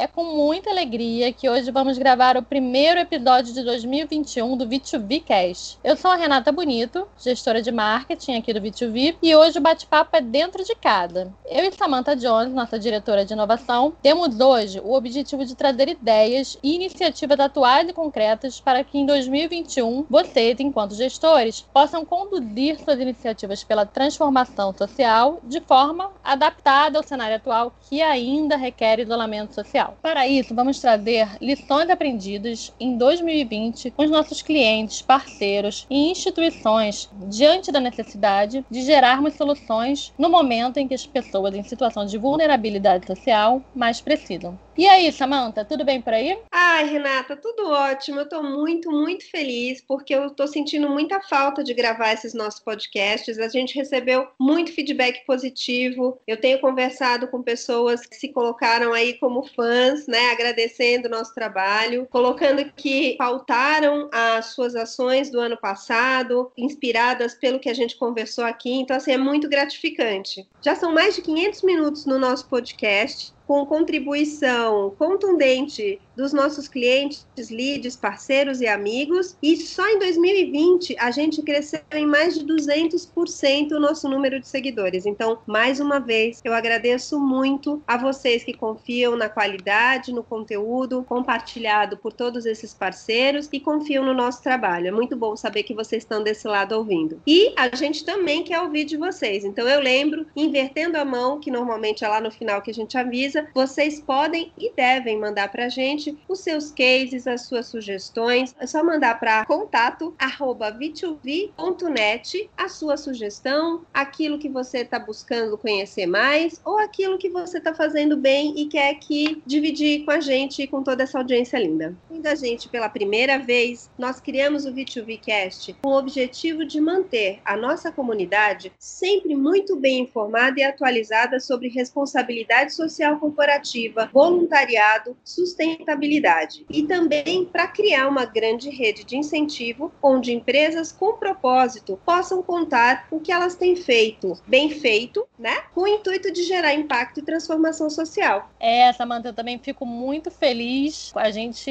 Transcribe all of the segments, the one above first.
É com muita alegria que hoje vamos gravar o primeiro episódio de 2021 do V2V Cast. Eu sou a Renata Bonito, gestora de marketing aqui do V2V, e hoje o bate-papo é dentro de casa. Eu e Samantha Jones, nossa diretora de inovação, temos hoje o objetivo de trazer ideias e iniciativas atuais e concretas para que em 2021 vocês, enquanto gestores, possam conduzir suas iniciativas pela transformação social de forma adaptada ao cenário atual que ainda requer isolamento social. Para isso, vamos trazer lições aprendidas em 2020 com os nossos clientes, parceiros e instituições diante da necessidade de gerarmos soluções no momento em que as pessoas em situação de vulnerabilidade social mais precisam. E aí, Samantha, tudo bem por aí? Ai, Renata, tudo ótimo. Eu tô muito, muito feliz porque eu tô sentindo muita falta de gravar esses nossos podcasts. A gente recebeu muito feedback positivo. Eu tenho conversado com pessoas que se colocaram aí como fãs, né, agradecendo o nosso trabalho, colocando que pautaram as suas ações do ano passado, inspiradas pelo que a gente conversou aqui. Então, assim, é muito gratificante. Já são mais de 500 minutos no nosso podcast com contribuição contundente dos nossos clientes, leads, parceiros e amigos. E só em 2020 a gente cresceu em mais de 200% o nosso número de seguidores. Então, mais uma vez, eu agradeço muito a vocês que confiam na qualidade, no conteúdo compartilhado por todos esses parceiros e confiam no nosso trabalho. É muito bom saber que vocês estão desse lado ouvindo. E a gente também quer ouvir de vocês. Então, eu lembro, invertendo a mão, que normalmente é lá no final que a gente avisa, vocês podem e devem mandar para a gente os seus cases, as suas sugestões. É só mandar para contato arroba v2v.net a sua sugestão, aquilo que você está buscando conhecer mais ou aquilo que você está fazendo bem e quer que dividir com a gente e com toda essa audiência linda. E da gente pela primeira vez, nós criamos o V2Vcast com o objetivo de manter a nossa comunidade sempre muito bem informada e atualizada sobre responsabilidade social corporativa, voluntariado, sustentabilidade e também para criar uma grande rede de incentivo onde empresas com propósito possam contar o que elas têm feito, bem feito, né? Com o intuito de gerar impacto e transformação social. É, Samanta, eu também fico muito feliz. A gente,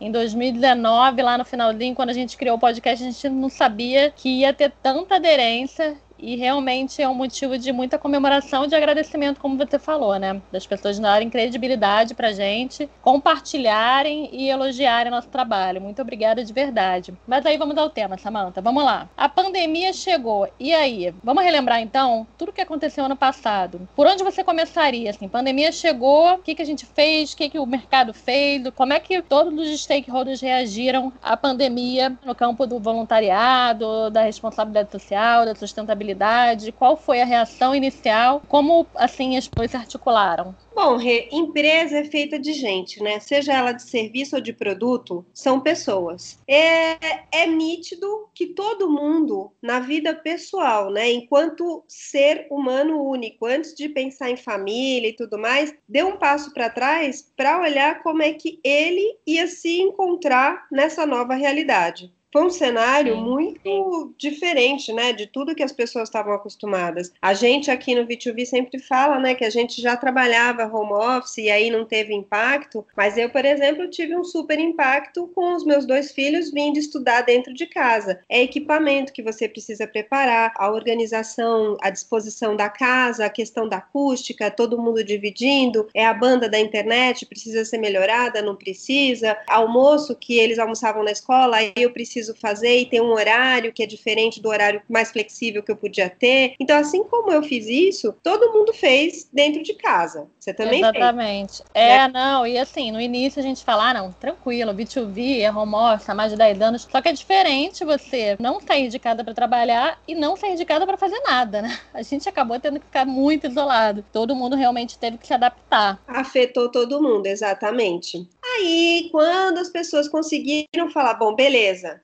em 2019, lá no finalzinho, quando a gente criou o podcast, a gente não sabia que ia ter tanta aderência e realmente é um motivo de muita comemoração e de agradecimento, como você falou, né? Das pessoas darem credibilidade pra gente, compartilharem e elogiarem nosso trabalho. Muito obrigada de verdade. Mas aí vamos ao tema, Samantha. Vamos lá. A pandemia chegou. E aí? Vamos relembrar então tudo o que aconteceu ano passado. Por onde você começaria? Assim, pandemia chegou, o que, que a gente fez, o que, que o mercado fez, como é que todos os stakeholders reagiram à pandemia no campo do voluntariado, da responsabilidade social, da sustentabilidade qual foi a reação inicial? Como assim as coisas se articularam? Bom, Rê, empresa é feita de gente, né? Seja ela de serviço ou de produto, são pessoas. É, é nítido que todo mundo, na vida pessoal, né, enquanto ser humano único, antes de pensar em família e tudo mais, deu um passo para trás para olhar como é que ele ia se encontrar nessa nova realidade. Foi um cenário sim, muito sim. diferente, né, de tudo que as pessoas estavam acostumadas. A gente aqui no V2V sempre fala, né, que a gente já trabalhava home office e aí não teve impacto, mas eu, por exemplo, tive um super impacto com os meus dois filhos vindo estudar dentro de casa. É equipamento que você precisa preparar, a organização, a disposição da casa, a questão da acústica, todo mundo dividindo, é a banda da internet, precisa ser melhorada, não precisa, almoço que eles almoçavam na escola, aí eu preciso preciso fazer e tem um horário que é diferente do horário mais flexível que eu podia ter. Então, assim como eu fiz isso, todo mundo fez dentro de casa. Você também Exatamente. fez. É, né? não, e assim, no início a gente fala, ah, não, tranquilo, B2B, é home office há mais de 10 anos. Só que é diferente você não sair de casa para trabalhar e não sair de casa para fazer nada, né? A gente acabou tendo que ficar muito isolado. Todo mundo realmente teve que se adaptar. Afetou todo mundo, exatamente. Aí, quando as pessoas conseguiram falar, bom, beleza,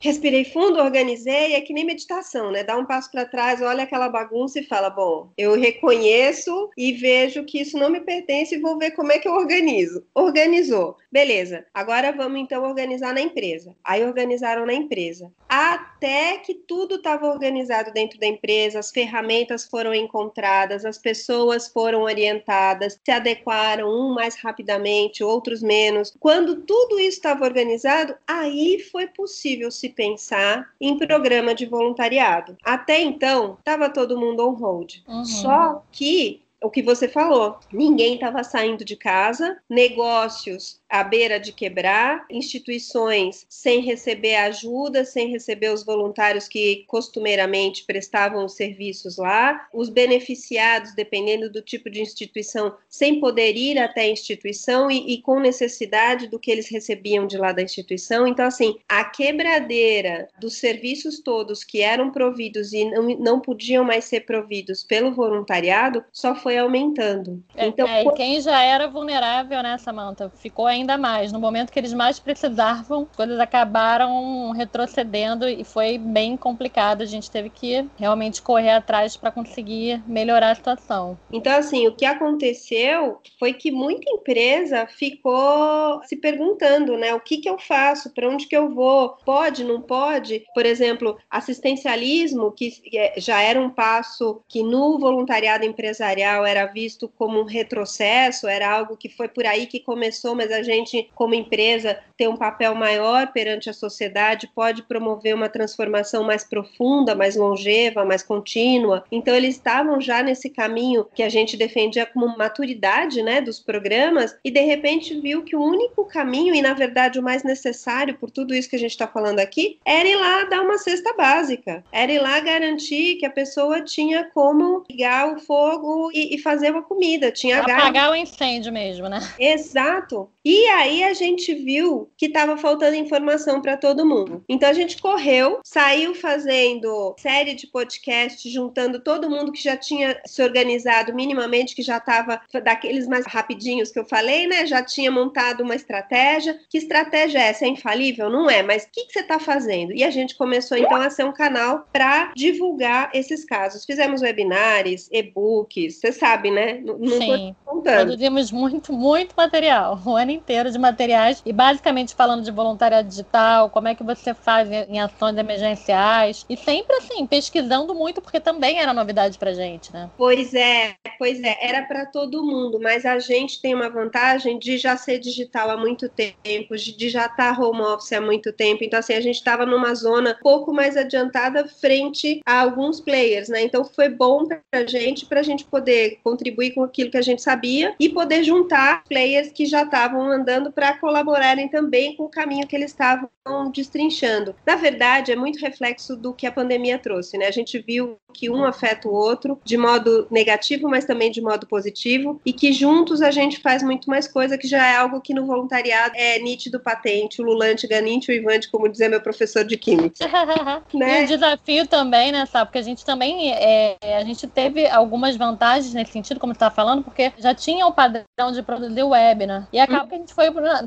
respirei fundo, organizei, é que nem meditação, né? Dá um passo para trás, olha aquela bagunça e fala: bom, eu reconheço e vejo que isso não me pertence e vou ver como é que eu organizo. Organizou, beleza. Agora vamos então organizar na empresa. Aí organizaram na empresa. Até que tudo estava organizado dentro da empresa, as ferramentas foram encontradas, as pessoas foram orientadas, se adequaram um mais rapidamente, outros menos. Quando tudo isso estava organizado, aí foi possível se pensar em programa de voluntariado. Até então, estava todo mundo on hold. Uhum. Só que o que você falou, ninguém estava saindo de casa, negócios à beira de quebrar, instituições sem receber ajuda, sem receber os voluntários que costumeiramente prestavam os serviços lá, os beneficiados, dependendo do tipo de instituição, sem poder ir até a instituição e, e com necessidade do que eles recebiam de lá da instituição. Então, assim, a quebradeira dos serviços todos que eram providos e não, não podiam mais ser providos pelo voluntariado só foi aumentando. É, então, é, e quem já era vulnerável, né, Samanta, ficou ainda ainda mais. No momento que eles mais precisavam, as coisas acabaram retrocedendo e foi bem complicado. A gente teve que realmente correr atrás para conseguir melhorar a situação. Então, assim, o que aconteceu foi que muita empresa ficou se perguntando, né? O que, que eu faço? Para onde que eu vou? Pode, não pode? Por exemplo, assistencialismo, que é, já era um passo que no voluntariado empresarial era visto como um retrocesso, era algo que foi por aí que começou, mas a gente como empresa, ter um papel maior perante a sociedade, pode promover uma transformação mais profunda, mais longeva, mais contínua. Então, eles estavam já nesse caminho que a gente defendia como maturidade né, dos programas, e de repente viu que o único caminho, e na verdade o mais necessário por tudo isso que a gente está falando aqui, era ir lá dar uma cesta básica, era ir lá garantir que a pessoa tinha como ligar o fogo e, e fazer uma comida, tinha apagar o incêndio mesmo, né? Exato. E aí a gente viu que estava faltando informação para todo mundo. Então a gente correu, saiu fazendo série de podcasts, juntando todo mundo que já tinha se organizado minimamente, que já estava daqueles mais rapidinhos que eu falei, né? Já tinha montado uma estratégia. Que estratégia é essa? É infalível? Não é, mas o que, que você está fazendo? E a gente começou então a ser um canal para divulgar esses casos. Fizemos webinars, e-books, você sabe, né? Não Sim, produzimos muito, muito material. O ano ano inteiro de materiais e basicamente falando de voluntariado digital, como é que você faz em ações emergenciais e sempre assim, pesquisando muito porque também era novidade pra gente, né? Pois é, pois é, era para todo mundo, mas a gente tem uma vantagem de já ser digital há muito tempo, de já estar tá home office há muito tempo, então assim, a gente estava numa zona um pouco mais adiantada frente a alguns players, né? Então foi bom pra gente, pra gente poder contribuir com aquilo que a gente sabia e poder juntar players que já estavam andando para colaborarem também com o caminho que eles estavam destrinchando. Na verdade, é muito reflexo do que a pandemia trouxe, né? A gente viu que um afeta o outro de modo negativo, mas também de modo positivo, e que juntos a gente faz muito mais coisa, que já é algo que no voluntariado é nítido, patente, ululante, ganinte, uivante, como dizia meu professor de química. né? E o desafio também, né, sabe? Porque a gente também, é, a gente teve algumas vantagens nesse sentido, como você estava falando, porque já tinha o padrão de produzir web, né? E acaba que a gente foi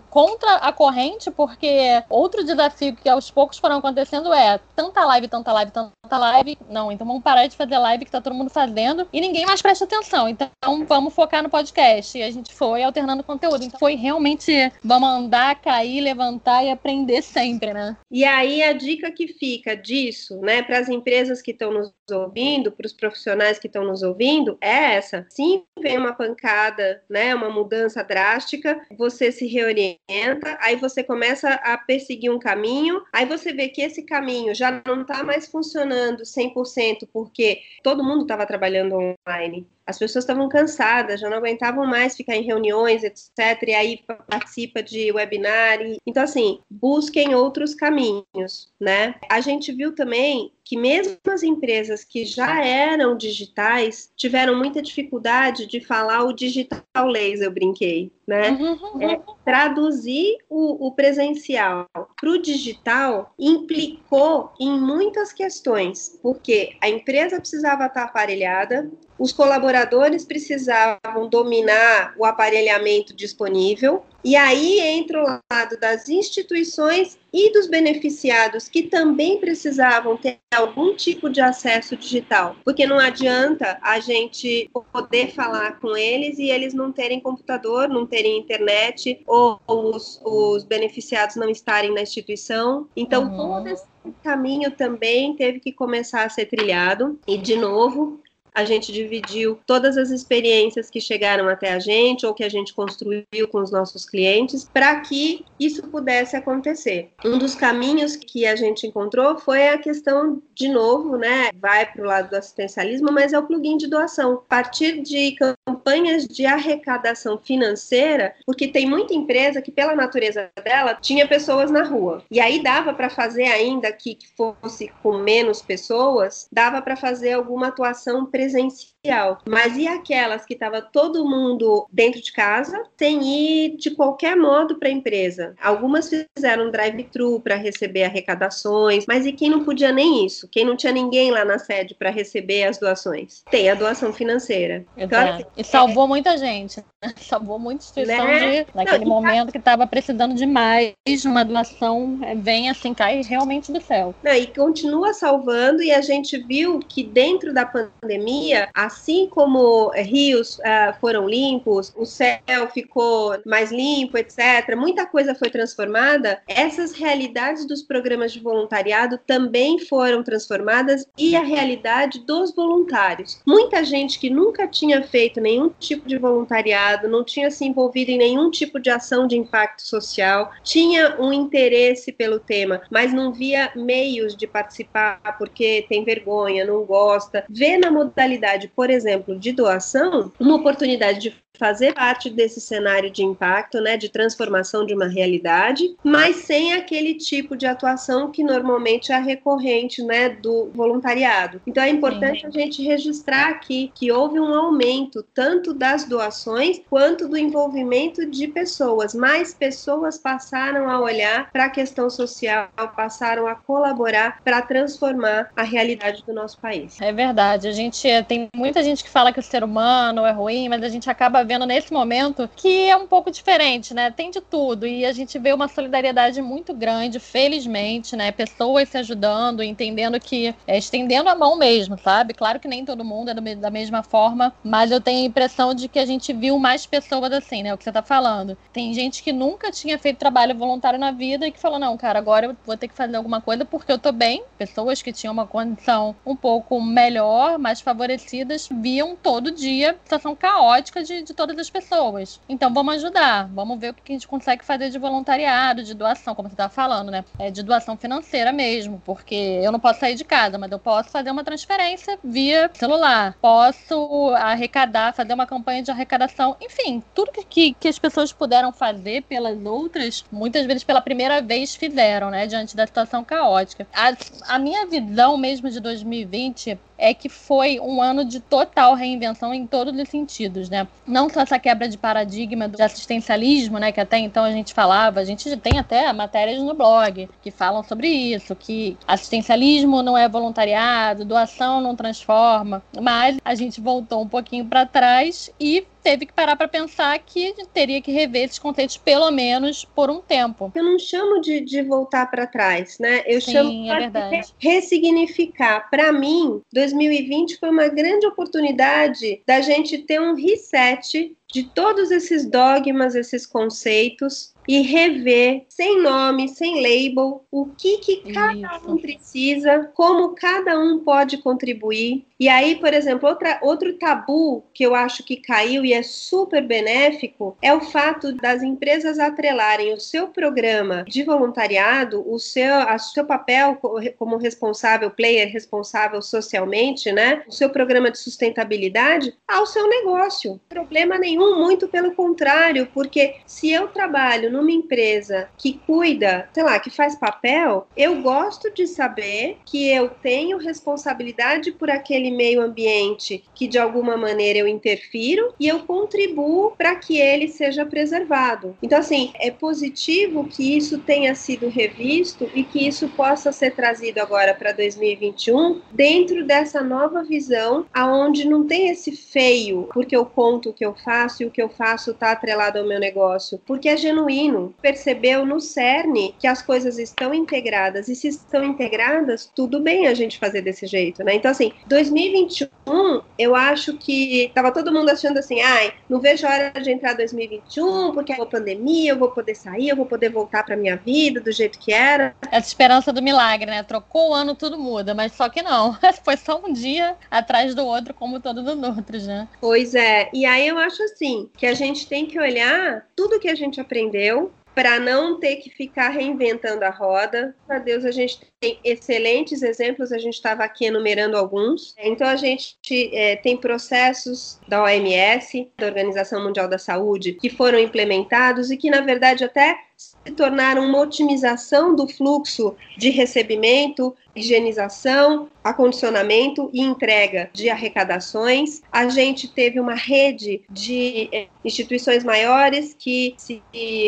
contra a corrente, porque outro desafio que aos poucos foram acontecendo é tanta live, tanta live, tanta live. Não, então vamos parar de fazer live que tá todo mundo fazendo e ninguém mais presta atenção. Então vamos focar no podcast. E a gente foi alternando conteúdo. Então foi realmente vamos andar, cair, levantar e aprender sempre, né? E aí a dica que fica disso, né, para as empresas que estão nos ouvindo, para os profissionais que estão nos ouvindo, é essa. Sim, vem uma pancada, né, uma mudança drástica, você se reorienta, aí você começa a perseguir um caminho, aí você vê que esse caminho já não está mais funcionando 100% porque todo mundo estava trabalhando online as pessoas estavam cansadas, já não aguentavam mais ficar em reuniões, etc. E aí participa de webinar. E... Então, assim, busquem outros caminhos, né? A gente viu também que mesmo as empresas que já eram digitais tiveram muita dificuldade de falar o digital laser, eu brinquei, né? Uhum. É, traduzir o, o presencial para o digital implicou em muitas questões, porque a empresa precisava estar aparelhada, os colaboradores precisavam dominar o aparelhamento disponível, e aí entra o lado das instituições e dos beneficiados que também precisavam ter algum tipo de acesso digital, porque não adianta a gente poder falar com eles e eles não terem computador, não terem internet, ou os, os beneficiados não estarem na instituição. Então, uhum. todo esse caminho também teve que começar a ser trilhado, e de novo, a gente dividiu todas as experiências que chegaram até a gente ou que a gente construiu com os nossos clientes para que isso pudesse acontecer. Um dos caminhos que a gente encontrou foi a questão, de novo, né, vai para o lado do assistencialismo, mas é o plugin de doação. A partir de campanhas de arrecadação financeira, porque tem muita empresa que, pela natureza dela, tinha pessoas na rua. E aí dava para fazer, ainda que fosse com menos pessoas, dava para fazer alguma atuação presencial presencial. Mas e aquelas que estava todo mundo dentro de casa, sem ir de qualquer modo para a empresa? Algumas fizeram drive-thru para receber arrecadações, mas e quem não podia nem isso? Quem não tinha ninguém lá na sede para receber as doações? Tem a doação financeira. Claro e salvou é... muita gente. Né? Salvou muita instituição né? de, naquele não, momento que estava precisando demais uma doação é, vem assim, cai realmente do céu. Não, e continua salvando, e a gente viu que dentro da pandemia pandemia, assim como rios uh, foram limpos, o céu ficou mais limpo, etc., muita coisa foi transformada, essas realidades dos programas de voluntariado também foram transformadas e a realidade dos voluntários. Muita gente que nunca tinha feito nenhum tipo de voluntariado, não tinha se envolvido em nenhum tipo de ação de impacto social, tinha um interesse pelo tema, mas não via meios de participar porque tem vergonha, não gosta, vê na modalidade modalidade, por exemplo, de doação, uma oportunidade de fazer parte desse cenário de impacto, né, de transformação de uma realidade, mas sem aquele tipo de atuação que normalmente é recorrente, né, do voluntariado. Então é importante Sim. a gente registrar aqui que houve um aumento tanto das doações quanto do envolvimento de pessoas. Mais pessoas passaram a olhar para a questão social, passaram a colaborar para transformar a realidade do nosso país. É verdade. A gente tem muita gente que fala que o ser humano é ruim, mas a gente acaba vendo nesse momento que é um pouco diferente, né? Tem de tudo e a gente vê uma solidariedade muito grande, felizmente, né? Pessoas se ajudando, entendendo que é, estendendo a mão mesmo, sabe? Claro que nem todo mundo é do, da mesma forma, mas eu tenho a impressão de que a gente viu mais pessoas assim, né? O que você tá falando. Tem gente que nunca tinha feito trabalho voluntário na vida e que falou: não, cara, agora eu vou ter que fazer alguma coisa porque eu tô bem. Pessoas que tinham uma condição um pouco melhor, mais favorecidas, viam todo dia situação caótica de, de de todas as pessoas. Então vamos ajudar, vamos ver o que a gente consegue fazer de voluntariado, de doação, como você estava falando, né? É de doação financeira mesmo, porque eu não posso sair de casa, mas eu posso fazer uma transferência via celular, posso arrecadar, fazer uma campanha de arrecadação, enfim, tudo que, que as pessoas puderam fazer pelas outras, muitas vezes pela primeira vez fizeram, né? Diante da situação caótica. A, a minha visão mesmo de 2020 é que foi um ano de total reinvenção em todos os sentidos, né? Não só essa quebra de paradigma do assistencialismo, né, que até então a gente falava, a gente tem até matérias no blog que falam sobre isso, que assistencialismo não é voluntariado, doação não transforma, mas a gente voltou um pouquinho para trás e teve que parar para pensar que teria que rever esses conceitos pelo menos por um tempo. Eu não chamo de, de voltar para trás, né? Eu Sim, chamo é de ressignificar. Para mim, 2020 foi uma grande oportunidade da gente ter um reset marché. De todos esses dogmas, esses conceitos e rever, sem nome, sem label, o que, que cada Isso. um precisa, como cada um pode contribuir. E aí, por exemplo, outra, outro tabu que eu acho que caiu e é super benéfico é o fato das empresas atrelarem o seu programa de voluntariado, o seu, a seu papel como responsável, player responsável socialmente, né? O seu programa de sustentabilidade ao seu negócio. Problema nenhum 2021, muito pelo contrário, porque se eu trabalho numa empresa que cuida, sei lá, que faz papel, eu gosto de saber que eu tenho responsabilidade por aquele meio ambiente que de alguma maneira eu interfiro e eu contribuo para que ele seja preservado. Então, assim, é positivo que isso tenha sido revisto e que isso possa ser trazido agora para 2021 dentro dessa nova visão, aonde não tem esse feio, porque eu conto o que eu faço e o que eu faço está atrelado ao meu negócio, porque é genuíno. Percebeu no cerne que as coisas estão integradas e se estão integradas, tudo bem a gente fazer desse jeito, né? Então, assim, 2021, eu acho que tava todo mundo achando assim, ai, não vejo a hora de entrar 2021, porque é pandemia, eu vou poder sair, eu vou poder voltar para minha vida do jeito que era. Essa esperança do milagre, né? Trocou o ano, tudo muda, mas só que não. Foi só um dia atrás do outro, como todos os outros, né? Pois é. E aí eu acho assim, que a gente tem que olhar tudo que a gente aprendeu, para não ter que ficar reinventando a roda. A Deus, a gente tem excelentes exemplos, a gente estava aqui enumerando alguns. Então, a gente é, tem processos da OMS, da Organização Mundial da Saúde, que foram implementados e que, na verdade, até se tornaram uma otimização do fluxo de recebimento, higienização, acondicionamento e entrega de arrecadações. A gente teve uma rede de eh, instituições maiores que se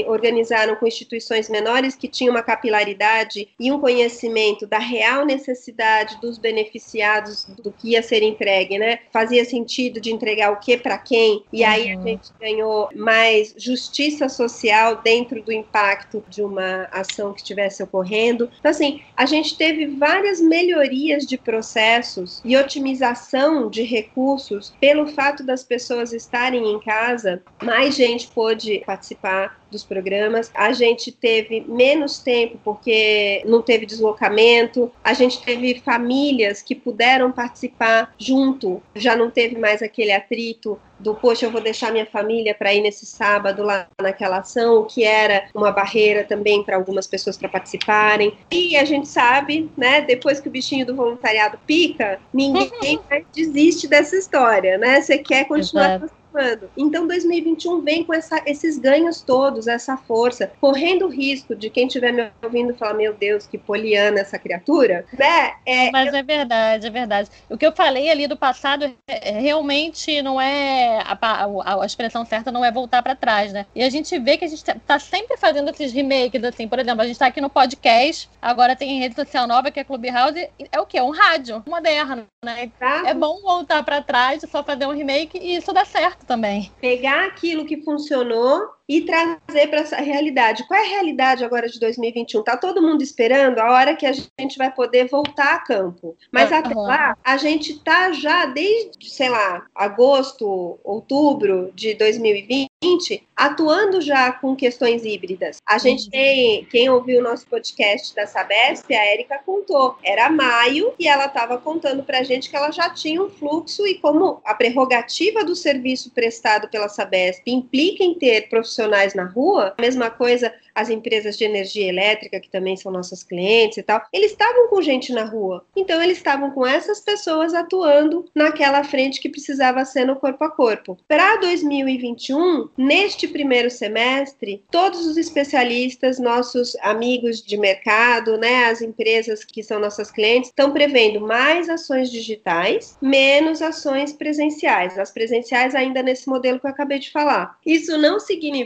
organizaram com instituições menores que tinham uma capilaridade e um conhecimento da real necessidade dos beneficiados do que ia ser entregue, né? Fazia sentido de entregar o que para quem, e aí a uhum. gente ganhou mais justiça social dentro do impacto de uma ação que estivesse ocorrendo. Então, assim, a gente teve várias melhorias de processos e otimização de recursos pelo fato das pessoas estarem em casa, mais gente pôde participar dos programas. A gente teve menos tempo porque não teve deslocamento. A gente teve famílias que puderam participar junto. Já não teve mais aquele atrito do poxa, eu vou deixar minha família para ir nesse sábado lá naquela ação, o que era uma barreira também para algumas pessoas para participarem. E a gente sabe, né, depois que o bichinho do voluntariado pica, ninguém desiste dessa história, né? Você quer continuar Exato participando. Então, 2021 vem com essa, esses ganhos todos, essa força, correndo o risco de quem estiver me ouvindo falar: Meu Deus, que poliana essa criatura, né? É, Mas eu... é verdade, é verdade. O que eu falei ali do passado é, é realmente não é. A, a, expressão certa não é voltar para trás, né? E a gente vê que a gente tá sempre fazendo esses remakes, assim, por exemplo, a gente tá aqui no podcast, agora tem rede social nova que é Clubhouse, é o quê? Um rádio moderno, né? É bom voltar para trás, só fazer um remake e isso dá certo também. Pegar aquilo que funcionou e trazer para essa realidade. Qual é a realidade agora de 2021? Tá todo mundo esperando a hora que a gente vai poder voltar a campo. Mas uhum. até lá, a gente tá já desde, sei lá, agosto, outubro de 2020 atuando já com questões híbridas. A gente uhum. tem, quem ouviu o nosso podcast da Sabesp, a Érica contou, era maio e ela estava contando para a gente que ela já tinha um fluxo e como a prerrogativa do serviço prestado pela Sabesp implica em ter profissionais na rua, a mesma coisa as empresas de energia elétrica, que também são nossos clientes e tal, eles estavam com gente na rua. Então, eles estavam com essas pessoas atuando naquela frente que precisava ser no corpo a corpo. Para 2021, neste primeiro semestre, todos os especialistas, nossos amigos de mercado, né, as empresas que são nossas clientes, estão prevendo mais ações digitais, menos ações presenciais. As presenciais ainda nesse modelo que eu acabei de falar. Isso não significa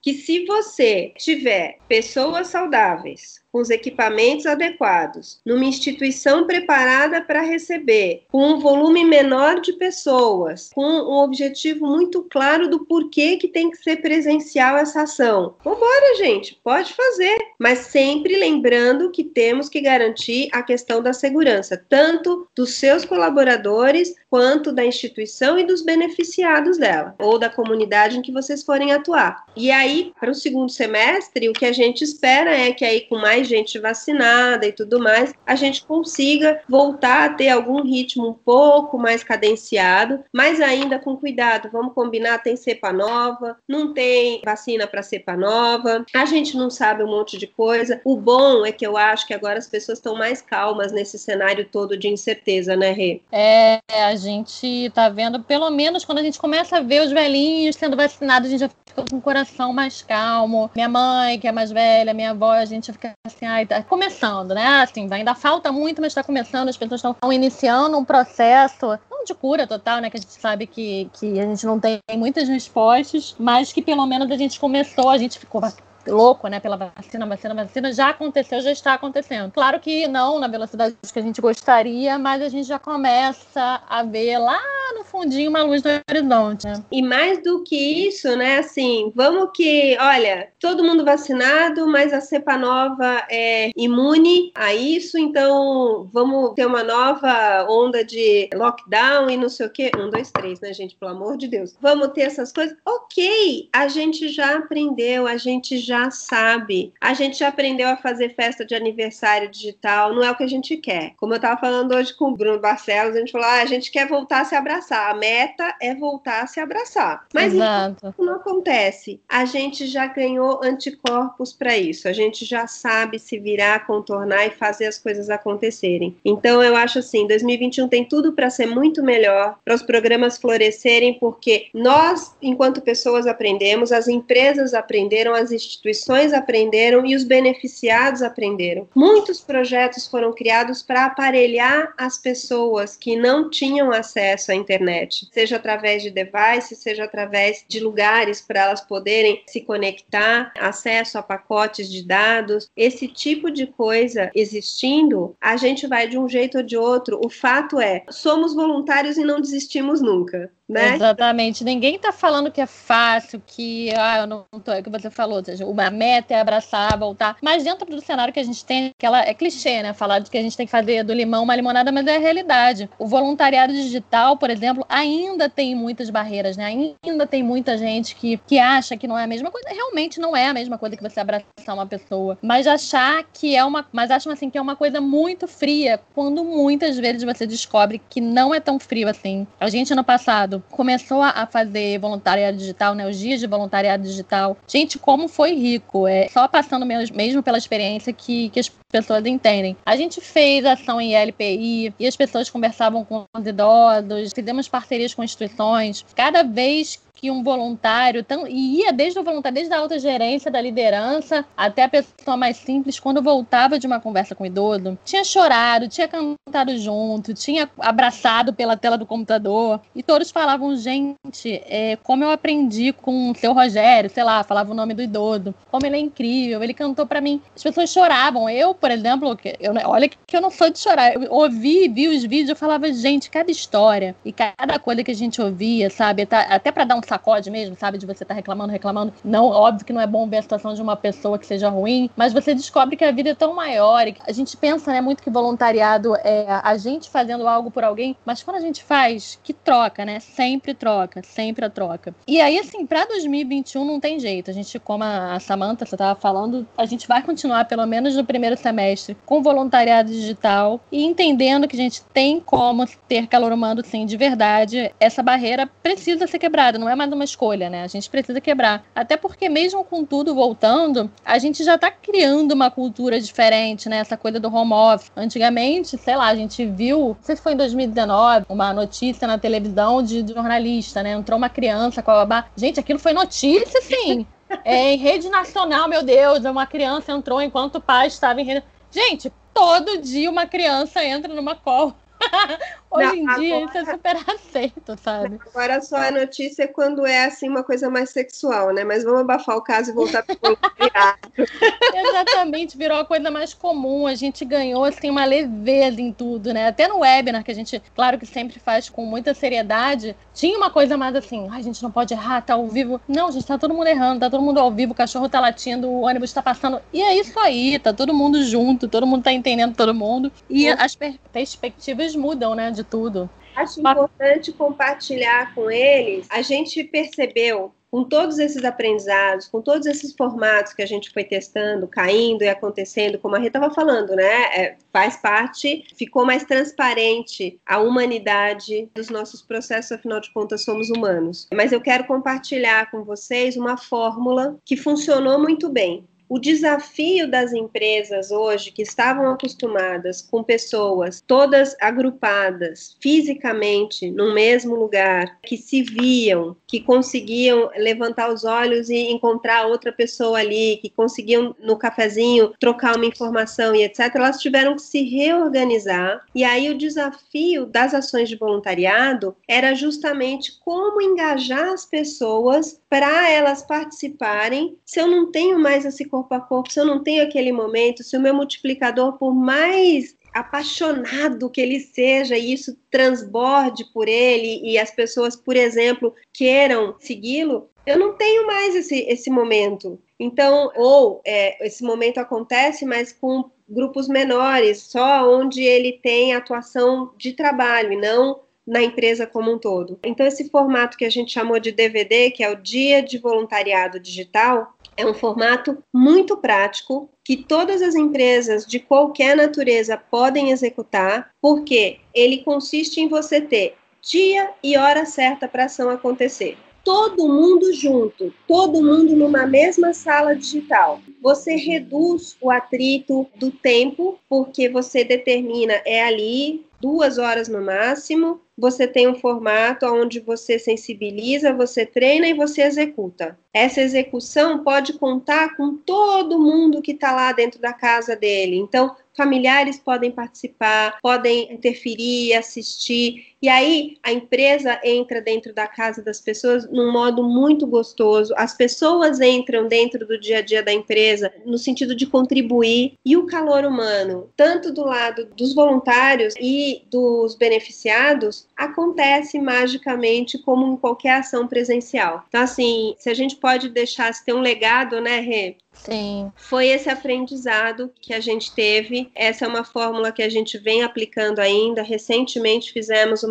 que se você tiver pessoas saudáveis, com os equipamentos adequados, numa instituição preparada para receber, com um volume menor de pessoas, com um objetivo muito claro do porquê que tem que ser presencial essa ação. Vambora, gente, pode fazer, mas sempre lembrando que temos que garantir a questão da segurança, tanto dos seus colaboradores quanto da instituição e dos beneficiados dela, ou da comunidade em que vocês forem atuar. E aí, para o segundo semestre, o que a gente espera é que aí com mais gente vacinada e tudo mais, a gente consiga voltar a ter algum ritmo um pouco mais cadenciado, mas ainda com cuidado. Vamos combinar, tem cepa nova, não tem vacina para cepa nova, a gente não sabe um monte de coisa. O bom é que eu acho que agora as pessoas estão mais calmas nesse cenário todo de incerteza, né, Rê? É, a gente tá vendo, pelo menos quando a gente começa a ver os velhinhos sendo vacinados, a gente já fica com o coração mais calmo. Minha mãe, que é mais velha, minha avó, a gente fica assim, ai, tá começando, né? Assim, ainda falta muito, mas está começando, as pessoas estão iniciando um processo não de cura total, né? Que a gente sabe que, que a gente não tem muitas respostas, mas que pelo menos a gente começou, a gente ficou louco, né, pela vacina, vacina, vacina, já aconteceu, já está acontecendo. Claro que não na velocidade que a gente gostaria, mas a gente já começa a ver lá no fundinho uma luz no horizonte. Né? E mais do que isso, né, assim, vamos que, olha, todo mundo vacinado, mas a cepa nova é imune a isso, então vamos ter uma nova onda de lockdown e não sei o quê. Um, dois, três, né, gente, pelo amor de Deus. Vamos ter essas coisas? Ok, a gente já aprendeu, a gente já já sabe. A gente já aprendeu a fazer festa de aniversário digital, não é o que a gente quer. Como eu estava falando hoje com o Bruno Barcelos, a gente falou: ah, a gente quer voltar a se abraçar. A meta é voltar a se abraçar. Mas Exato. isso não acontece. A gente já ganhou anticorpos para isso. A gente já sabe se virar, contornar e fazer as coisas acontecerem. Então eu acho assim, 2021 tem tudo para ser muito melhor, para os programas florescerem, porque nós, enquanto pessoas, aprendemos, as empresas aprenderam, as instituições instituições aprenderam e os beneficiados aprenderam. Muitos projetos foram criados para aparelhar as pessoas que não tinham acesso à internet, seja através de devices, seja através de lugares para elas poderem se conectar, acesso a pacotes de dados. Esse tipo de coisa existindo, a gente vai de um jeito ou de outro. O fato é, somos voluntários e não desistimos nunca. Né? Exatamente. Ninguém está falando que é fácil, que ah, eu não tô, é o que você falou, ou seja, uma meta é abraçar, voltar. Mas dentro do cenário que a gente tem, que ela é clichê, né? Falar de que a gente tem que fazer do limão uma limonada, mas é a realidade. O voluntariado digital, por exemplo, ainda tem muitas barreiras, né? Ainda tem muita gente que, que acha que não é a mesma coisa. Realmente não é a mesma coisa que você abraçar uma pessoa. Mas achar que é uma. Mas acham assim que é uma coisa muito fria, quando muitas vezes você descobre que não é tão frio assim. A gente, ano passado, começou a fazer voluntariado digital, né? Os dias de voluntariado digital. Gente, como foi rico. É só passando mesmo pela experiência que, que as pessoas entendem. A gente fez ação em LPI e as pessoas conversavam com os idosos, fizemos parcerias com instituições. Cada vez que um voluntário, tão, e ia desde o voluntário, desde a alta gerência da liderança até a pessoa mais simples, quando voltava de uma conversa com o idoso, tinha chorado, tinha cantado junto, tinha abraçado pela tela do computador, e todos falavam, gente, é, como eu aprendi com o seu Rogério, sei lá, falava o nome do idoso, como ele é incrível, ele cantou para mim. As pessoas choravam. Eu, por exemplo, eu, olha que eu não sou de chorar, eu ouvi, vi os vídeos, eu falava, gente, cada história e cada coisa que a gente ouvia, sabe, tá, até para dar um sacode mesmo, sabe? De você estar tá reclamando, reclamando. Não, óbvio que não é bom ver a situação de uma pessoa que seja ruim, mas você descobre que a vida é tão maior. E a gente pensa, né, muito que voluntariado é a gente fazendo algo por alguém, mas quando a gente faz, que troca, né? Sempre troca, sempre a troca. E aí, assim, para 2021 não tem jeito. A gente, como a Samantha, você estava falando, a gente vai continuar, pelo menos no primeiro semestre, com voluntariado digital e entendendo que a gente tem como ter calor humano, sim, de verdade. Essa barreira precisa ser quebrada, não é mais uma escolha, né? A gente precisa quebrar. Até porque, mesmo com tudo voltando, a gente já tá criando uma cultura diferente, né? Essa coisa do home office. Antigamente, sei lá, a gente viu, não sei se foi em 2019, uma notícia na televisão de, de jornalista, né? Entrou uma criança com a babá. Gente, aquilo foi notícia, sim. É, em rede nacional, meu Deus, uma criança entrou enquanto o pai estava em rede. Gente, todo dia uma criança entra numa call Hoje não, em dia agora... isso é super aceito, sabe? Agora só é notícia quando é assim uma coisa mais sexual, né? Mas vamos abafar o caso e voltar para o Exatamente, virou a coisa mais comum. A gente ganhou assim uma leveza em tudo, né? Até no webinar que a gente, claro que sempre faz com muita seriedade, tinha uma coisa mais assim, a gente não pode errar, tá ao vivo. Não, gente, tá todo mundo errando, tá todo mundo ao vivo, o cachorro tá latindo, o ônibus tá passando. E é isso aí, tá todo mundo junto, todo mundo tá entendendo todo mundo. E as per perspectivas mudam, né? De tudo. Acho importante compartilhar com eles. A gente percebeu com todos esses aprendizados, com todos esses formatos que a gente foi testando, caindo e acontecendo, como a Rita estava falando, né? É, faz parte, ficou mais transparente a humanidade dos nossos processos, afinal de contas, somos humanos. Mas eu quero compartilhar com vocês uma fórmula que funcionou muito bem. O desafio das empresas hoje, que estavam acostumadas com pessoas todas agrupadas fisicamente no mesmo lugar, que se viam, que conseguiam levantar os olhos e encontrar outra pessoa ali, que conseguiam no cafezinho trocar uma informação e etc., elas tiveram que se reorganizar. E aí o desafio das ações de voluntariado era justamente como engajar as pessoas para elas participarem. Se eu não tenho mais esse corpo a corpo, se eu não tenho aquele momento, se o meu multiplicador, por mais apaixonado que ele seja e isso transborde por ele e as pessoas, por exemplo, queiram segui-lo, eu não tenho mais esse, esse momento. Então, ou é, esse momento acontece, mas com grupos menores, só onde ele tem atuação de trabalho e não na empresa como um todo. Então, esse formato que a gente chamou de DVD, que é o Dia de Voluntariado Digital, é um formato muito prático que todas as empresas de qualquer natureza podem executar, porque ele consiste em você ter dia e hora certa para a ação acontecer. Todo mundo junto, todo mundo numa mesma sala digital. Você reduz o atrito do tempo, porque você determina é ali, duas horas no máximo. Você tem um formato onde você sensibiliza, você treina e você executa. Essa execução pode contar com todo mundo que está lá dentro da casa dele. Então, familiares podem participar, podem interferir, assistir. E aí a empresa entra dentro da casa das pessoas num modo muito gostoso. As pessoas entram dentro do dia a dia da empresa no sentido de contribuir. E o calor humano, tanto do lado dos voluntários e dos beneficiados, acontece magicamente como em qualquer ação presencial. Então, assim, se a gente pode deixar, se tem um legado, né, Rê? Sim. Foi esse aprendizado que a gente teve. Essa é uma fórmula que a gente vem aplicando ainda. Recentemente fizemos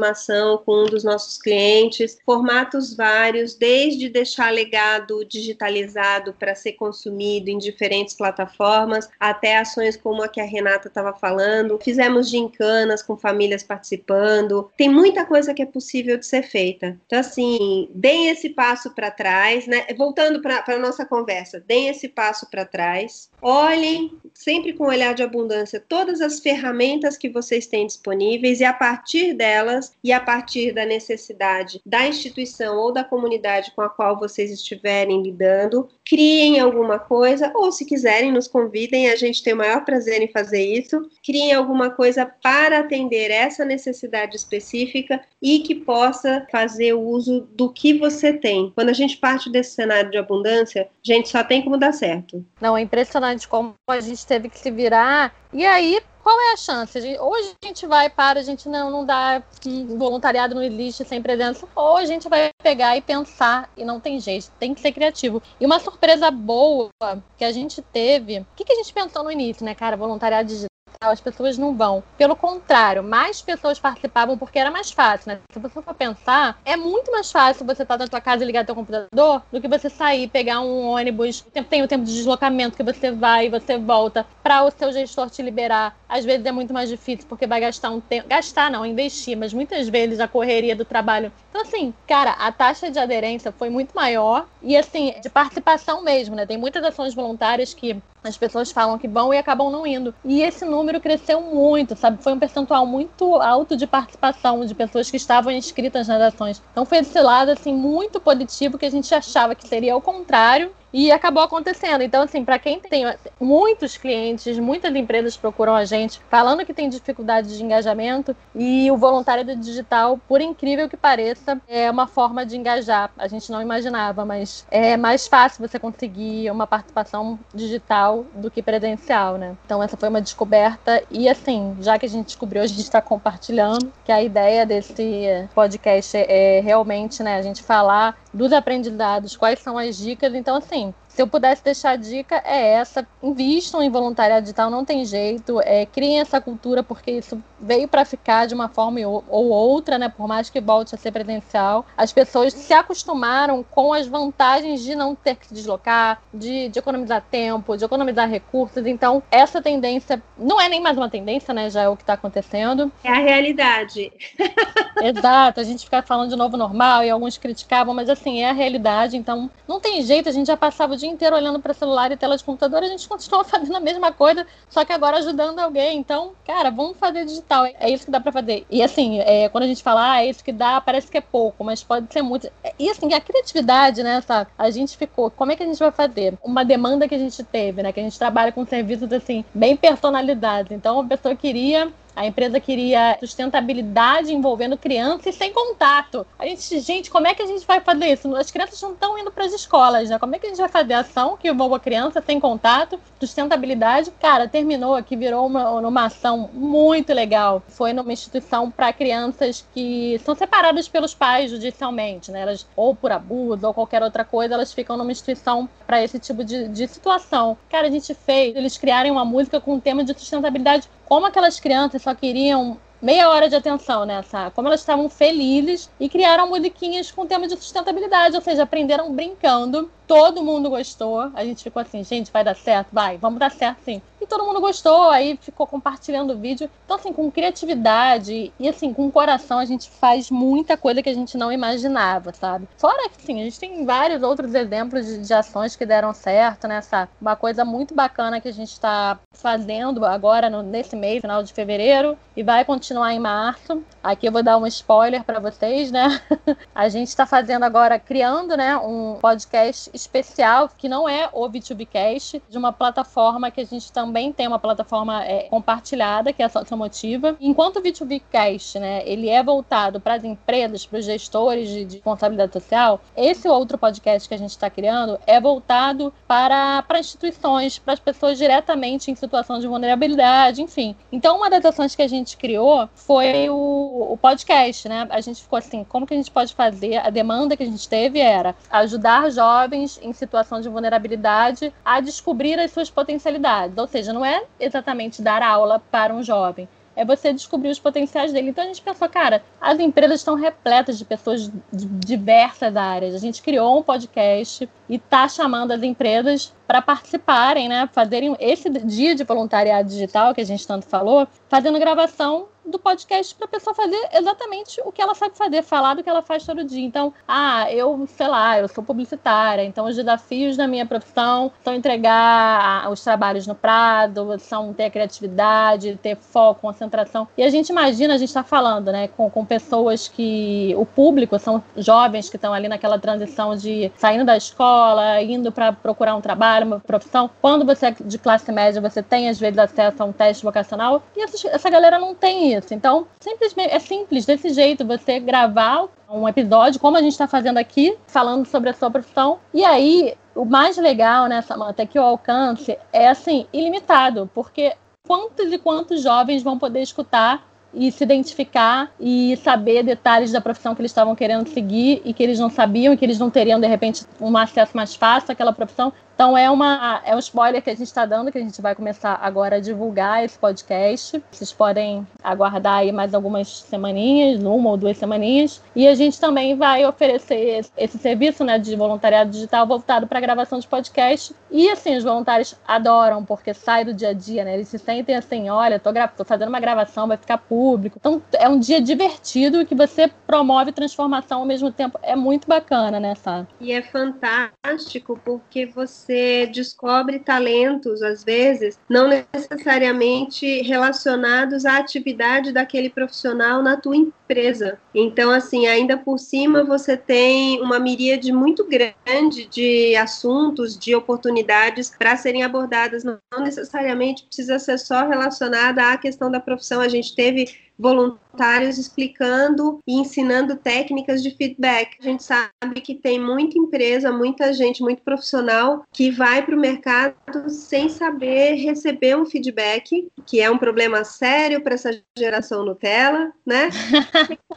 com um dos nossos clientes, formatos vários, desde deixar legado digitalizado para ser consumido em diferentes plataformas, até ações como a que a Renata estava falando. Fizemos gincanas com famílias participando. Tem muita coisa que é possível de ser feita. Então, assim, deem esse passo para trás, né? Voltando para a nossa conversa, deem esse passo passo para trás. Olhem, sempre com um olhar de abundância, todas as ferramentas que vocês têm disponíveis e a partir delas e a partir da necessidade da instituição ou da comunidade com a qual vocês estiverem lidando, criem alguma coisa ou se quiserem nos convidem, a gente tem o maior prazer em fazer isso. Criem alguma coisa para atender essa necessidade específica e que possa fazer uso do que você tem. Quando a gente parte desse cenário de abundância, gente, só tem como dar certo certo. Não, é impressionante como a gente teve que se virar. E aí, qual é a chance? Hoje a gente vai para, a gente não, não dá um voluntariado, não existe sem presença. Ou a gente vai pegar e pensar, e não tem jeito, tem que ser criativo. E uma surpresa boa que a gente teve, o que, que a gente pensou no início, né, cara? Voluntariado digital as pessoas não vão. Pelo contrário, mais pessoas participavam porque era mais fácil, né? Se você for pensar, é muito mais fácil você estar na sua casa e ligar seu computador do que você sair, pegar um ônibus, tem o tempo de deslocamento que você vai e você volta, para o seu gestor te liberar. Às vezes é muito mais difícil porque vai gastar um tempo, gastar não, investir, mas muitas vezes a correria do trabalho. Então assim, cara, a taxa de aderência foi muito maior e assim, de participação mesmo, né? Tem muitas ações voluntárias que as pessoas falam que vão e acabam não indo. E esse número cresceu muito, sabe? Foi um percentual muito alto de participação de pessoas que estavam inscritas nas ações. Então foi esse lado assim muito positivo que a gente achava que seria o contrário e acabou acontecendo. Então, assim, para quem tem muitos clientes, muitas empresas procuram a gente falando que tem dificuldade de engajamento e o voluntário digital, por incrível que pareça, é uma forma de engajar. A gente não imaginava, mas é mais fácil você conseguir uma participação digital do que presencial, né? Então, essa foi uma descoberta e, assim, já que a gente descobriu, a gente está compartilhando que a ideia desse podcast é realmente, né, a gente falar dos aprendizados, quais são as dicas. Então, assim, se eu pudesse deixar a dica, é essa: invistam em voluntariado digital, não tem jeito, é, criem essa cultura, porque isso veio para ficar de uma forma ou outra, né? Por mais que volte a ser presencial. As pessoas se acostumaram com as vantagens de não ter que se deslocar, de, de economizar tempo, de economizar recursos. Então, essa tendência não é nem mais uma tendência, né? Já é o que está acontecendo. É a realidade. Exato, a gente fica falando de novo normal e alguns criticavam, mas assim, é a realidade. Então, não tem jeito, a gente já passava o dia inteiro olhando para celular e tela de computador, a gente continua fazendo a mesma coisa, só que agora ajudando alguém. Então, cara, vamos fazer digital. É isso que dá para fazer. E assim, é, quando a gente fala, ah, é isso que dá, parece que é pouco, mas pode ser muito. E assim, a criatividade, né, sabe? A gente ficou, como é que a gente vai fazer? Uma demanda que a gente teve, né? Que a gente trabalha com serviços assim, bem personalizados. Então, a pessoa queria a empresa queria sustentabilidade envolvendo crianças sem contato. A gente, gente, como é que a gente vai fazer isso? As crianças não estão indo para as escolas, né? Como é que a gente vai fazer ação que envolva criança sem contato, sustentabilidade? Cara, terminou aqui, virou uma, uma ação muito legal. Foi numa instituição para crianças que são separadas pelos pais judicialmente, né? Elas, ou por abuso ou qualquer outra coisa, elas ficam numa instituição para esse tipo de, de situação. Cara, a gente fez eles criarem uma música com um tema de sustentabilidade como aquelas crianças só queriam meia hora de atenção nessa. Como elas estavam felizes e criaram musiquinhas com tema de sustentabilidade, ou seja, aprenderam brincando. Todo mundo gostou. A gente ficou assim, gente, vai dar certo? Vai, vamos dar certo sim. Todo mundo gostou, aí ficou compartilhando o vídeo. Então, assim, com criatividade e, assim, com coração, a gente faz muita coisa que a gente não imaginava, sabe? Fora que, sim, a gente tem vários outros exemplos de, de ações que deram certo, né, sabe? Uma coisa muito bacana que a gente está fazendo agora, no, nesse mês, final de fevereiro, e vai continuar em março. Aqui eu vou dar um spoiler para vocês, né? a gente está fazendo agora, criando, né, um podcast especial, que não é o B2Bcast, de uma plataforma que a gente também também tem uma plataforma é, compartilhada, que é a Sociomotiva. Enquanto o B2B né, ele é voltado para as empresas, para os gestores de, de responsabilidade social, esse outro podcast que a gente está criando é voltado para, para instituições, para as pessoas diretamente em situação de vulnerabilidade, enfim. Então, uma das ações que a gente criou foi o, o podcast, né? A gente ficou assim, como que a gente pode fazer? A demanda que a gente teve era ajudar jovens em situação de vulnerabilidade a descobrir as suas potencialidades, ou seja, seja, não é exatamente dar aula para um jovem, é você descobrir os potenciais dele. Então a gente pensou, cara, as empresas estão repletas de pessoas de diversas áreas. A gente criou um podcast e está chamando as empresas para participarem, né? Fazerem esse dia de voluntariado digital que a gente tanto falou, fazendo gravação do podcast para a pessoa fazer exatamente o que ela sabe fazer, falar do que ela faz todo dia. Então, ah, eu, sei lá, eu sou publicitária, então os desafios da minha profissão são entregar os trabalhos no prado, são ter criatividade, ter foco, concentração. E a gente imagina, a gente está falando, né, com, com pessoas que o público são jovens que estão ali naquela transição de saindo da escola, indo para procurar um trabalho, uma profissão. Quando você é de classe média, você tem às vezes acesso a um teste vocacional e essa, essa galera não tem isso. Então, simplesmente é simples desse jeito você gravar um episódio, como a gente está fazendo aqui, falando sobre a sua profissão. E aí, o mais legal, né, Samanta, é que o alcance é assim, ilimitado, porque quantos e quantos jovens vão poder escutar e se identificar e saber detalhes da profissão que eles estavam querendo seguir e que eles não sabiam e que eles não teriam de repente um acesso mais fácil àquela profissão. Então é uma é um spoiler que a gente está dando que a gente vai começar agora a divulgar esse podcast. Vocês podem aguardar aí mais algumas semaninhas, uma ou duas semaninhas. E a gente também vai oferecer esse serviço, né, de voluntariado digital voltado para gravação de podcast. E assim os voluntários adoram porque sai do dia a dia, né? Eles se sentem assim, olha, tô, tô fazendo uma gravação, vai ficar público. Então é um dia divertido que você promove transformação ao mesmo tempo. É muito bacana, né, Sá? E é fantástico porque você você descobre talentos, às vezes, não necessariamente relacionados à atividade daquele profissional na tua empresa. Então, assim, ainda por cima, você tem uma miríade muito grande de assuntos, de oportunidades para serem abordadas. Não necessariamente precisa ser só relacionada à questão da profissão. A gente teve voluntários explicando e ensinando técnicas de feedback. A gente sabe que tem muita empresa, muita gente, muito profissional que vai para o mercado sem saber receber um feedback, que é um problema sério para essa geração Nutella, né?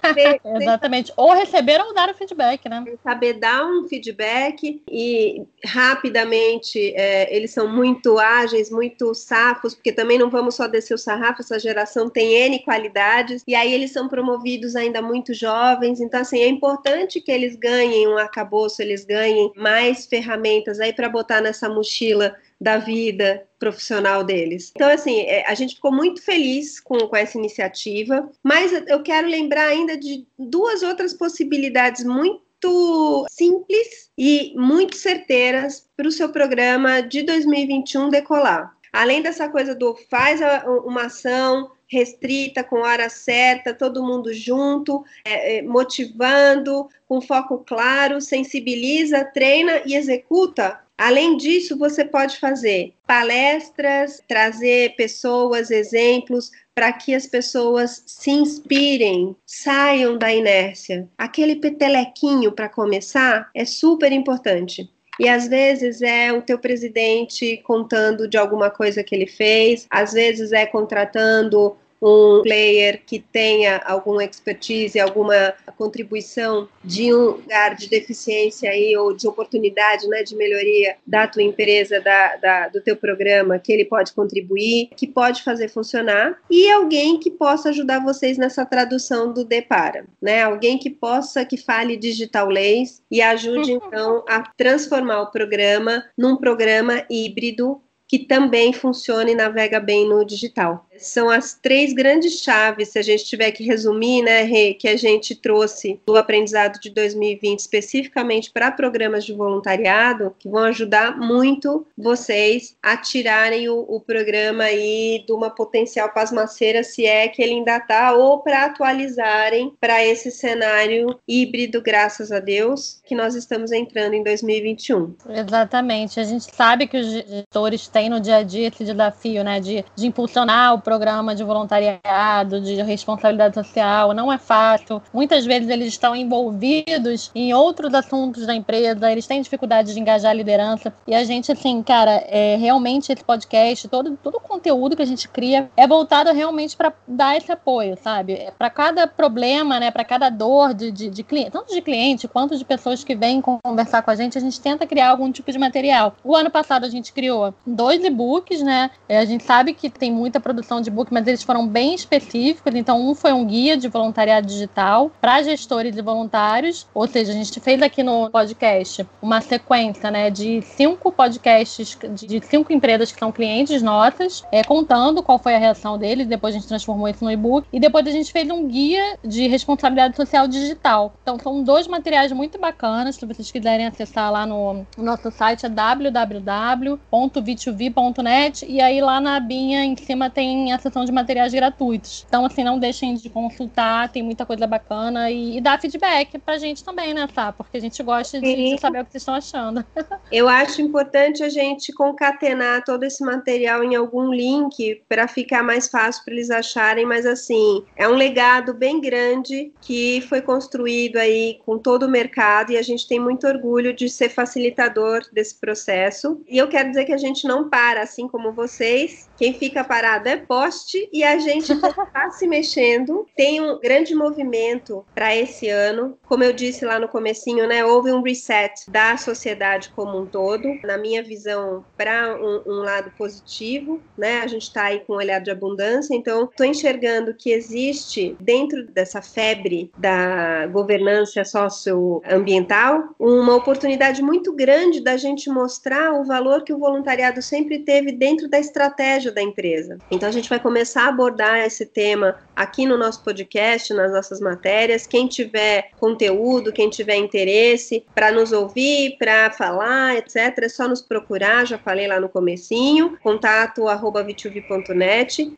Saber, Exatamente. Ou receber ou dar o feedback, né? Saber dar um feedback e rapidamente é, eles são muito ágeis, muito safos, porque também não vamos só descer o sarrafo, essa geração tem N qualidades, e aí eles são promovidos ainda muito jovens, então assim, é importante que eles ganhem um arcabouço, eles ganhem mais ferramentas aí para botar nessa mochila da vida profissional deles. Então, assim, é, a gente ficou muito feliz com, com essa iniciativa, mas eu quero lembrar ainda de duas outras possibilidades muito simples e muito certeiras para o seu programa de 2021 decolar. Além dessa coisa do faz uma ação, restrita, com hora certa, todo mundo junto, é, é, motivando, com foco claro, sensibiliza, treina e executa. Além disso, você pode fazer palestras, trazer pessoas, exemplos, para que as pessoas se inspirem, saiam da inércia. Aquele petelequinho para começar é super importante. E às vezes é o teu presidente contando de alguma coisa que ele fez, às vezes é contratando um player que tenha alguma expertise, alguma contribuição de um lugar de deficiência aí, ou de oportunidade né, de melhoria da tua empresa, da, da, do teu programa, que ele pode contribuir, que pode fazer funcionar, e alguém que possa ajudar vocês nessa tradução do Depara, né? Alguém que possa, que fale digital leis e ajude então a transformar o programa num programa híbrido que também funciona e navega bem no digital. São as três grandes chaves, se a gente tiver que resumir, né, Rê, que a gente trouxe do aprendizado de 2020 especificamente para programas de voluntariado, que vão ajudar muito vocês a tirarem o, o programa aí de uma potencial pasmaceira, se é que ele ainda está, ou para atualizarem para esse cenário híbrido, graças a Deus, que nós estamos entrando em 2021. Exatamente. A gente sabe que os gestores têm no dia a dia esse desafio, né, de, de impulsionar o programa de voluntariado, de responsabilidade social, não é fácil. Muitas vezes eles estão envolvidos em outros assuntos da empresa, eles têm dificuldade de engajar a liderança. E a gente, assim, cara, é, realmente esse podcast, todo, todo o conteúdo que a gente cria é voltado realmente para dar esse apoio, sabe? É para cada problema, né, para cada dor de, de, de cliente, tanto de cliente quanto de pessoas que vêm conversar com a gente, a gente tenta criar algum tipo de material. O ano passado a gente criou dois e-books, né? É, a gente sabe que tem muita produção book, mas eles foram bem específicos. Então, um foi um guia de voluntariado digital para gestores e voluntários. Ou seja, a gente fez aqui no podcast uma sequência né, de cinco podcasts de cinco empresas que são clientes nossas, é, contando qual foi a reação deles. Depois a gente transformou isso no e-book. E depois a gente fez um guia de responsabilidade social digital. Então, são dois materiais muito bacanas. Se vocês quiserem acessar lá no, no nosso site, é www.v2v.net. E aí lá na abinha em cima tem a sessão de materiais gratuitos. Então, assim, não deixem de consultar, tem muita coisa bacana e, e dar feedback pra gente também, né, Sá? Porque a gente gosta de, de saber o que vocês estão achando. Eu acho importante a gente concatenar todo esse material em algum link para ficar mais fácil para eles acharem, mas assim, é um legado bem grande que foi construído aí com todo o mercado e a gente tem muito orgulho de ser facilitador desse processo. E eu quero dizer que a gente não para, assim como vocês. Quem fica parado é poste e a gente está se mexendo. Tem um grande movimento para esse ano. Como eu disse lá no comecinho, né, houve um reset da sociedade como um todo. Na minha visão, para um, um, lado positivo, né, a gente está aí com um olhar de abundância. Então, estou enxergando que existe dentro dessa febre da governança socioambiental uma oportunidade muito grande da gente mostrar o valor que o voluntariado sempre teve dentro da estratégia da empresa. Então, a gente vai começar a abordar esse tema aqui no nosso podcast, nas nossas matérias. Quem tiver conteúdo, quem tiver interesse para nos ouvir, para falar, etc., é só nos procurar, já falei lá no comecinho, contato arroba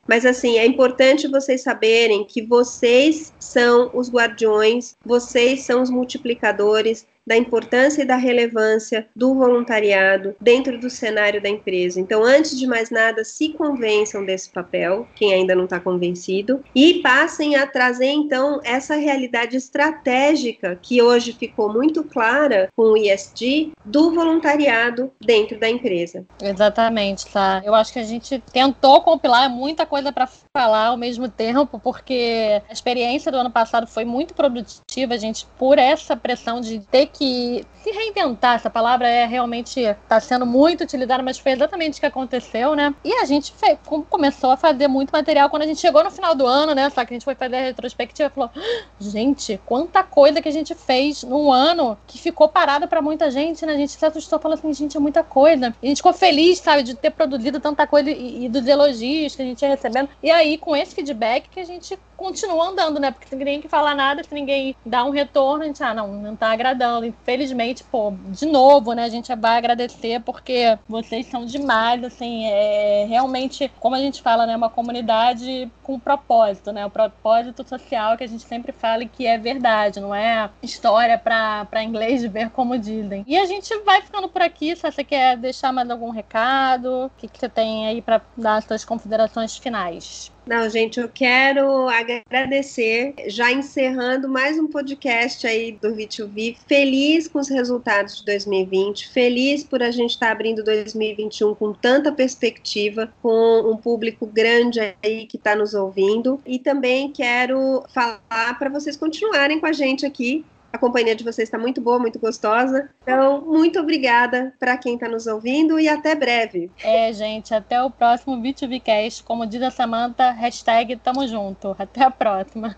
Mas assim, é importante vocês saberem que vocês são os guardiões, vocês são os multiplicadores da importância e da relevância do voluntariado dentro do cenário da empresa. Então, antes de mais nada, se convençam desse papel, quem ainda não está convencido, e passem a trazer então essa realidade estratégica que hoje ficou muito clara com o ISD do voluntariado dentro da empresa. Exatamente, tá? Eu acho que a gente tentou compilar muita coisa para falar ao mesmo tempo, porque a experiência do ano passado foi muito produtiva, gente, por essa pressão de ter que se reinventar. Essa palavra é realmente está sendo muito utilizada, mas foi exatamente o que aconteceu, né? E a gente fez, começou a fazer muito material quando a gente chegou no final do ano, né? Só que a gente foi fazer a retrospectiva e falou: ah, gente, quanta coisa que a gente fez num ano que ficou parado para muita gente, né? A gente se assustou falando assim, gente, é muita coisa. E a gente ficou feliz, sabe, de ter produzido tanta coisa e, e dos elogios que a gente ia recebendo. E aí, com esse feedback, que a gente continua andando, né? Porque ninguém que falar nada, se ninguém dá um retorno, a gente, ah, não, não tá agradando. Infelizmente, pô, de novo, né? A gente vai agradecer porque vocês são demais, assim, é realmente, como a gente fala, né? Uma comunidade com propósito, né? O propósito social que a gente sempre fala e que é verdade, não é história para inglês ver como dizem. E a gente vai ficando por aqui. Se você quer deixar mais algum recado, o que, que você tem aí para dar as suas considerações finais? Não, gente, eu quero agradecer, já encerrando mais um podcast aí do V2V, feliz com os resultados de 2020, feliz por a gente estar tá abrindo 2021 com tanta perspectiva, com um público grande aí que está nos ouvindo, e também quero falar para vocês continuarem com a gente aqui a companhia de vocês está muito boa, muito gostosa. Então, muito obrigada para quem está nos ouvindo e até breve. É, gente, até o próximo B2Bcast. Como diz a Samanta, hashtag tamo junto. Até a próxima.